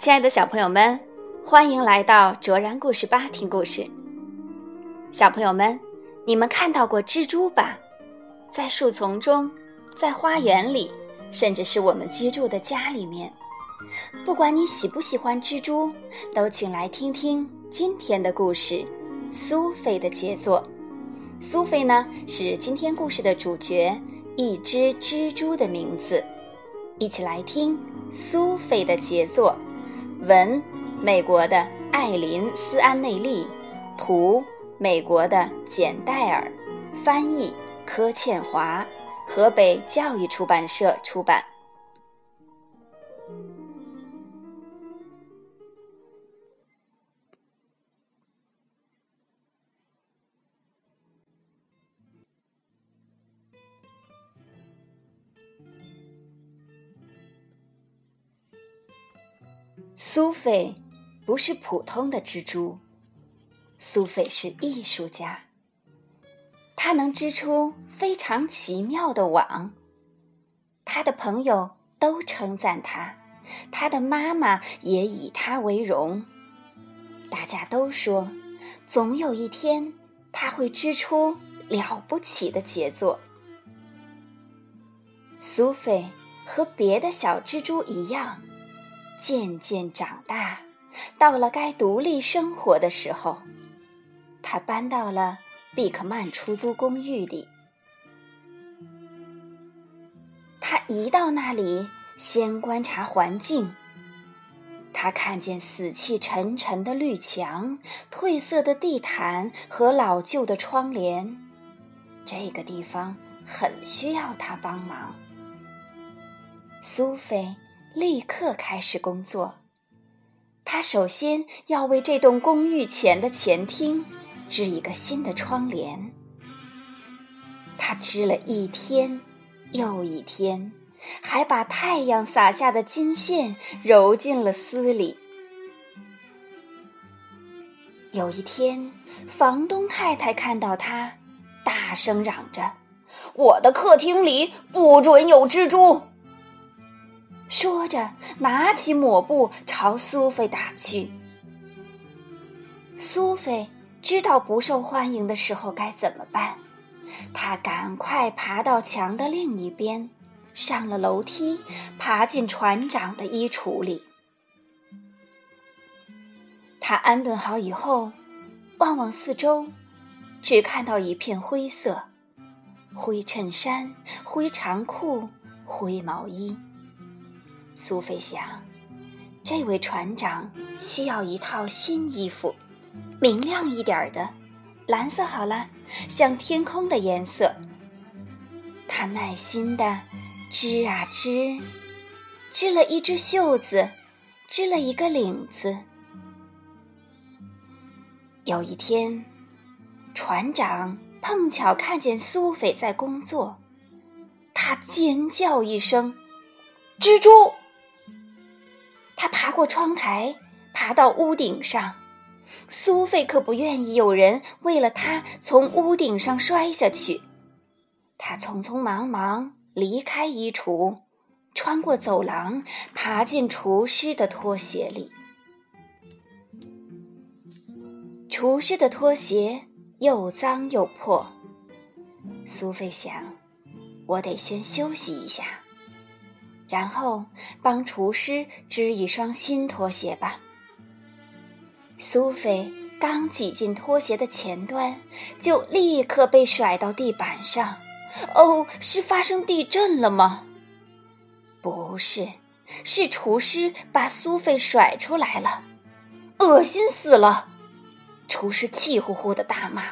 亲爱的小朋友们，欢迎来到卓然故事吧听故事。小朋友们，你们看到过蜘蛛吧？在树丛中，在花园里，甚至是我们居住的家里面。不管你喜不喜欢蜘蛛，都请来听听今天的故事——苏菲的杰作。苏菲呢，是今天故事的主角，一只蜘蛛的名字。一起来听苏菲的杰作。文，美国的艾琳·斯安内利，图，美国的简戴尔，翻译柯倩华，河北教育出版社出版。苏菲不是普通的蜘蛛，苏菲是艺术家。她能织出非常奇妙的网。她的朋友都称赞她，她的妈妈也以她为荣。大家都说，总有一天她会织出了不起的杰作。苏菲和别的小蜘蛛一样。渐渐长大，到了该独立生活的时候，他搬到了毕克曼出租公寓里。他一到那里，先观察环境。他看见死气沉沉的绿墙、褪色的地毯和老旧的窗帘，这个地方很需要他帮忙。苏菲。立刻开始工作。他首先要为这栋公寓前的前厅织一个新的窗帘。他织了一天又一天，还把太阳洒下的金线揉进了丝里。有一天，房东太太看到他，大声嚷着：“我的客厅里不准有蜘蛛！”说着，拿起抹布朝苏菲打去。苏菲知道不受欢迎的时候该怎么办，她赶快爬到墙的另一边，上了楼梯，爬进船长的衣橱里。他安顿好以后，望望四周，只看到一片灰色：灰衬衫、灰长裤、灰毛衣。苏菲想，这位船长需要一套新衣服，明亮一点的，蓝色好了，像天空的颜色。他耐心的织啊织，织了一只袖子，织了一个领子。有一天，船长碰巧看见苏菲在工作，他尖叫一声：“蜘蛛！”他爬过窗台，爬到屋顶上。苏菲可不愿意有人为了他从屋顶上摔下去。他匆匆忙忙离开衣橱，穿过走廊，爬进厨师的拖鞋里。厨师的拖鞋又脏又破。苏菲想：“我得先休息一下。”然后帮厨师织一双新拖鞋吧。苏菲刚挤进拖鞋的前端，就立刻被甩到地板上。哦，是发生地震了吗？不是，是厨师把苏菲甩出来了。恶心死了！厨师气呼呼的大骂：“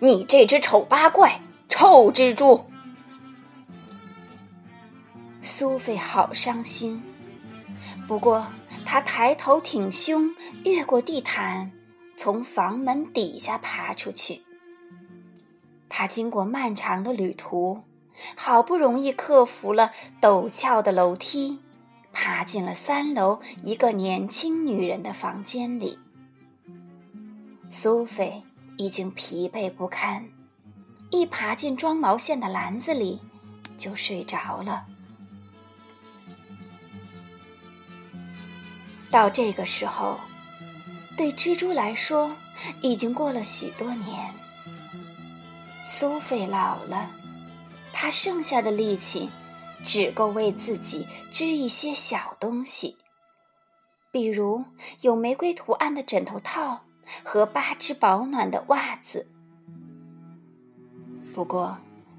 你这只丑八怪，臭蜘蛛！”苏菲好伤心，不过她抬头挺胸，越过地毯，从房门底下爬出去。她经过漫长的旅途，好不容易克服了陡峭的楼梯，爬进了三楼一个年轻女人的房间里。苏菲已经疲惫不堪，一爬进装毛线的篮子里，就睡着了。到这个时候，对蜘蛛来说，已经过了许多年。苏菲老了，她剩下的力气，只够为自己织一些小东西，比如有玫瑰图案的枕头套和八只保暖的袜子。不过，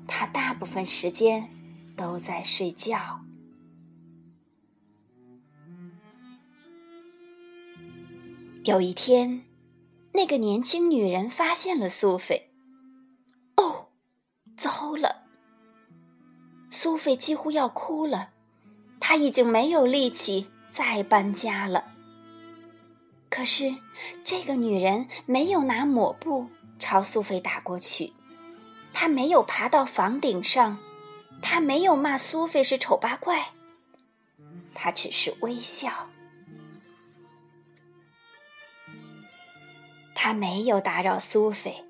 她大部分时间都在睡觉。有一天，那个年轻女人发现了苏菲。哦，糟了！苏菲几乎要哭了，她已经没有力气再搬家了。可是，这个女人没有拿抹布朝苏菲打过去，她没有爬到房顶上，她没有骂苏菲是丑八怪，她只是微笑。他没有打扰苏菲，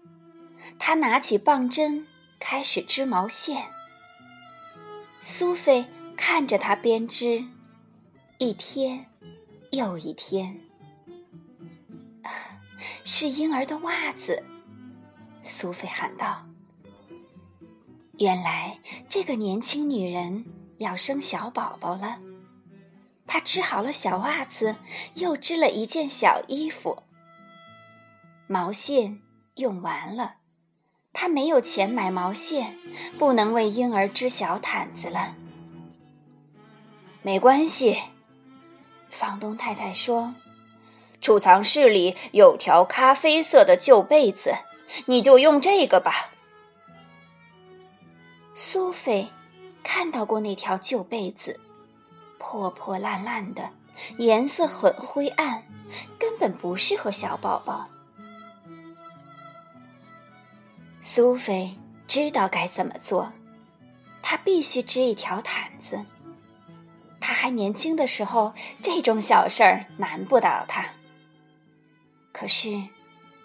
他拿起棒针开始织毛线。苏菲看着他编织，一天又一天。是婴儿的袜子，苏菲喊道。原来这个年轻女人要生小宝宝了。她织好了小袜子，又织了一件小衣服。毛线用完了，他没有钱买毛线，不能为婴儿织小毯子了。没关系，房东太太说：“储藏室里有条咖啡色的旧被子，你就用这个吧。”苏菲看到过那条旧被子，破破烂烂的，颜色很灰暗，根本不适合小宝宝。苏菲知道该怎么做，她必须织一条毯子。她还年轻的时候，这种小事儿难不倒她。可是，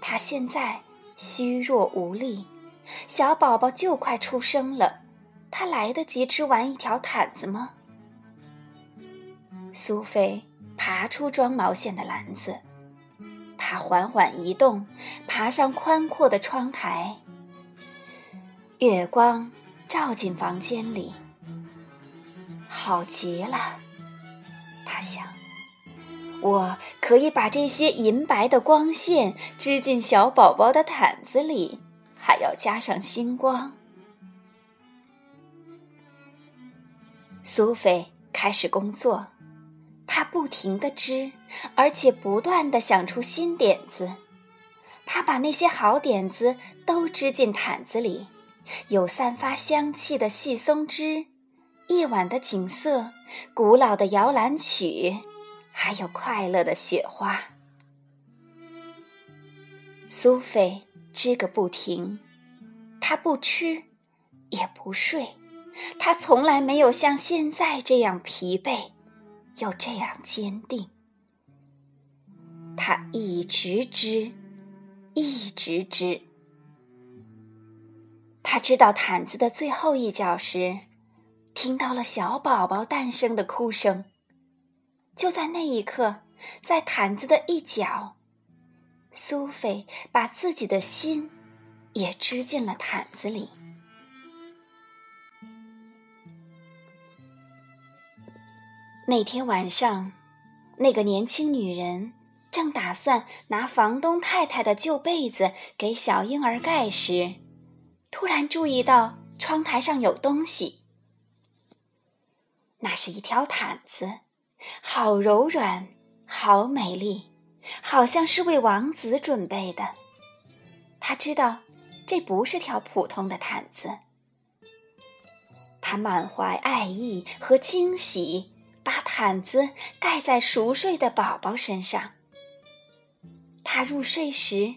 她现在虚弱无力，小宝宝就快出生了，她来得及织完一条毯子吗？苏菲爬出装毛线的篮子，她缓缓移动，爬上宽阔的窗台。月光照进房间里，好极了，他想，我可以把这些银白的光线织进小宝宝的毯子里，还要加上星光。苏菲开始工作，她不停的织，而且不断的想出新点子。她把那些好点子都织进毯子里。有散发香气的细松枝，夜晚的景色，古老的摇篮曲，还有快乐的雪花。苏菲织个不停，她不吃，也不睡，她从来没有像现在这样疲惫，又这样坚定。她一直织，一直织。他知道毯子的最后一角时，听到了小宝宝诞生的哭声。就在那一刻，在毯子的一角，苏菲把自己的心也织进了毯子里。那天晚上，那个年轻女人正打算拿房东太太的旧被子给小婴儿盖时。突然注意到窗台上有东西，那是一条毯子，好柔软，好美丽，好像是为王子准备的。他知道这不是条普通的毯子。他满怀爱意和惊喜，把毯子盖在熟睡的宝宝身上。他入睡时，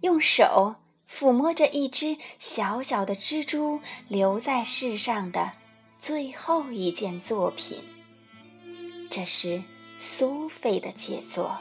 用手。抚摸着一只小小的蜘蛛留在世上的最后一件作品，这是苏菲的杰作。